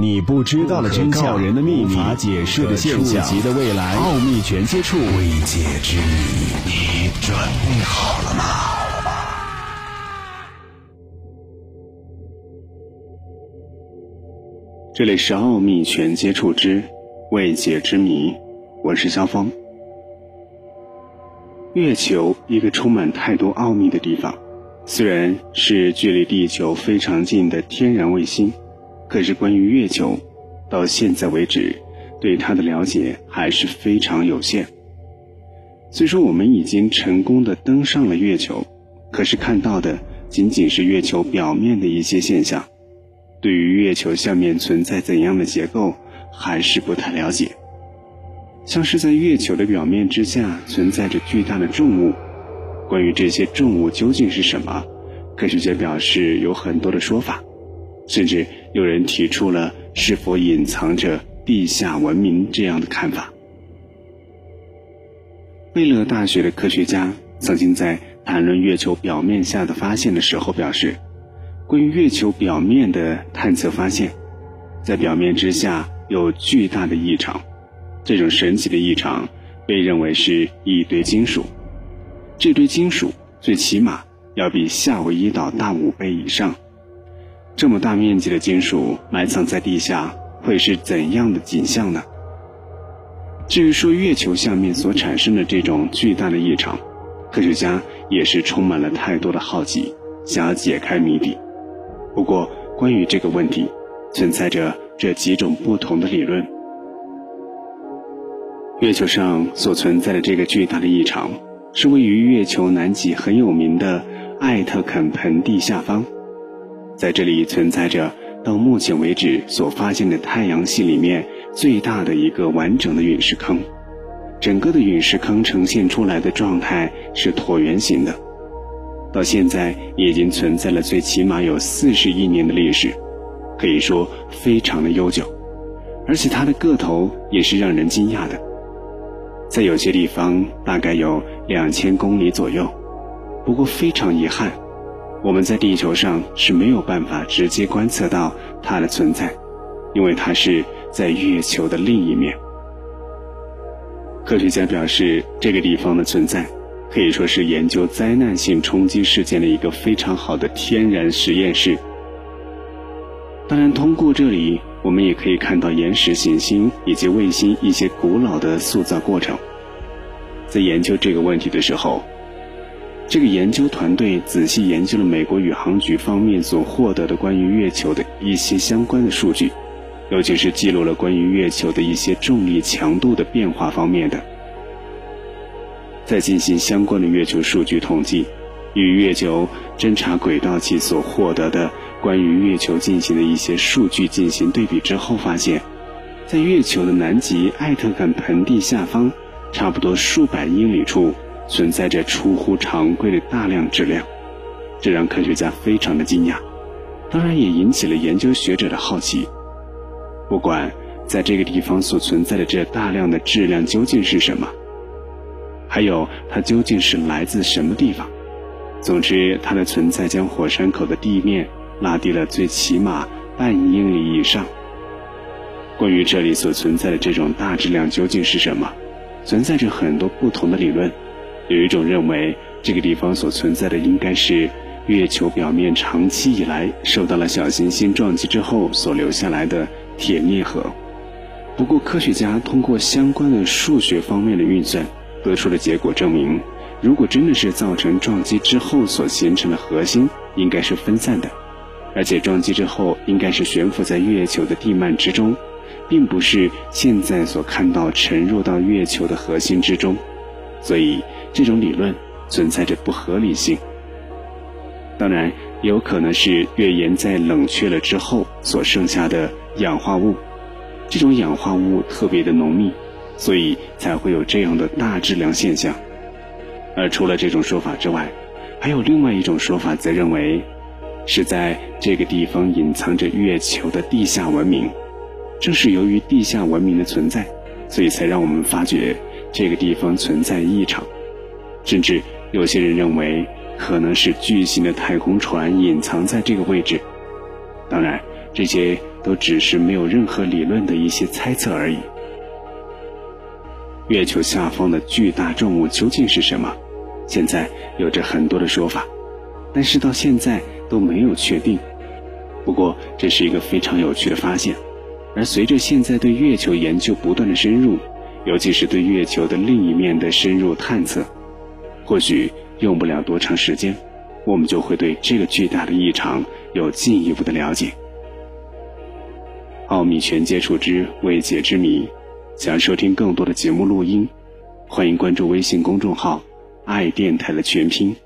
你不知道的真相，人的秘密，无法解释的现象，触及的未来，奥秘全接触，未解之谜，你准备好了吗？这里是奥秘全接触之未解之谜，我是肖峰。月球，一个充满太多奥秘的地方，虽然是距离地球非常近的天然卫星。可是，关于月球，到现在为止，对它的了解还是非常有限。虽说我们已经成功的登上了月球，可是看到的仅仅是月球表面的一些现象，对于月球下面存在怎样的结构，还是不太了解。像是在月球的表面之下存在着巨大的重物，关于这些重物究竟是什么，科学家表示有很多的说法。甚至有人提出了是否隐藏着地下文明这样的看法。贝勒大学的科学家曾经在谈论月球表面下的发现的时候表示，关于月球表面的探测发现，在表面之下有巨大的异常，这种神奇的异常被认为是一堆金属，这堆金属最起码要比夏威夷岛大五倍以上。这么大面积的金属埋藏在地下，会是怎样的景象呢？至于说月球下面所产生的这种巨大的异常，科学家也是充满了太多的好奇，想要解开谜底。不过，关于这个问题，存在着这几种不同的理论。月球上所存在的这个巨大的异常，是位于月球南极很有名的艾特肯盆地下方。在这里存在着到目前为止所发现的太阳系里面最大的一个完整的陨石坑，整个的陨石坑呈现出来的状态是椭圆形的，到现在已经存在了最起码有四十亿年的历史，可以说非常的悠久，而且它的个头也是让人惊讶的，在有些地方大概有两千公里左右，不过非常遗憾。我们在地球上是没有办法直接观测到它的存在，因为它是在月球的另一面。科学家表示，这个地方的存在可以说是研究灾难性冲击事件的一个非常好的天然实验室。当然，通过这里，我们也可以看到岩石行星以及卫星一些古老的塑造过程。在研究这个问题的时候。这个研究团队仔细研究了美国宇航局方面所获得的关于月球的一些相关的数据，尤其是记录了关于月球的一些重力强度的变化方面的。在进行相关的月球数据统计，与月球侦察轨道器所获得的关于月球进行的一些数据进行对比之后，发现，在月球的南极艾特肯盆地下方，差不多数百英里处。存在着出乎常规的大量质量，这让科学家非常的惊讶，当然也引起了研究学者的好奇。不管在这个地方所存在的这大量的质量究竟是什么，还有它究竟是来自什么地方，总之它的存在将火山口的地面拉低了最起码半英里以上。关于这里所存在的这种大质量究竟是什么，存在着很多不同的理论。有一种认为，这个地方所存在的应该是月球表面长期以来受到了小行星撞击之后所留下来的铁镍核。不过，科学家通过相关的数学方面的运算，得出的结果证明，如果真的是造成撞击之后所形成的核心，应该是分散的，而且撞击之后应该是悬浮在月球的地幔之中，并不是现在所看到沉入到月球的核心之中。所以。这种理论存在着不合理性。当然也，有可能是月岩在冷却了之后所剩下的氧化物，这种氧化物特别的浓密，所以才会有这样的大质量现象。而除了这种说法之外，还有另外一种说法，则认为是在这个地方隐藏着月球的地下文明。正是由于地下文明的存在，所以才让我们发觉这个地方存在异常。甚至有些人认为，可能是巨型的太空船隐藏在这个位置。当然，这些都只是没有任何理论的一些猜测而已。月球下方的巨大重物究竟是什么？现在有着很多的说法，但是到现在都没有确定。不过这是一个非常有趣的发现，而随着现在对月球研究不断的深入，尤其是对月球的另一面的深入探测，或许用不了多长时间，我们就会对这个巨大的异常有进一步的了解。奥秘全接触之未解之谜。想收听更多的节目录音，欢迎关注微信公众号“爱电台”的全拼。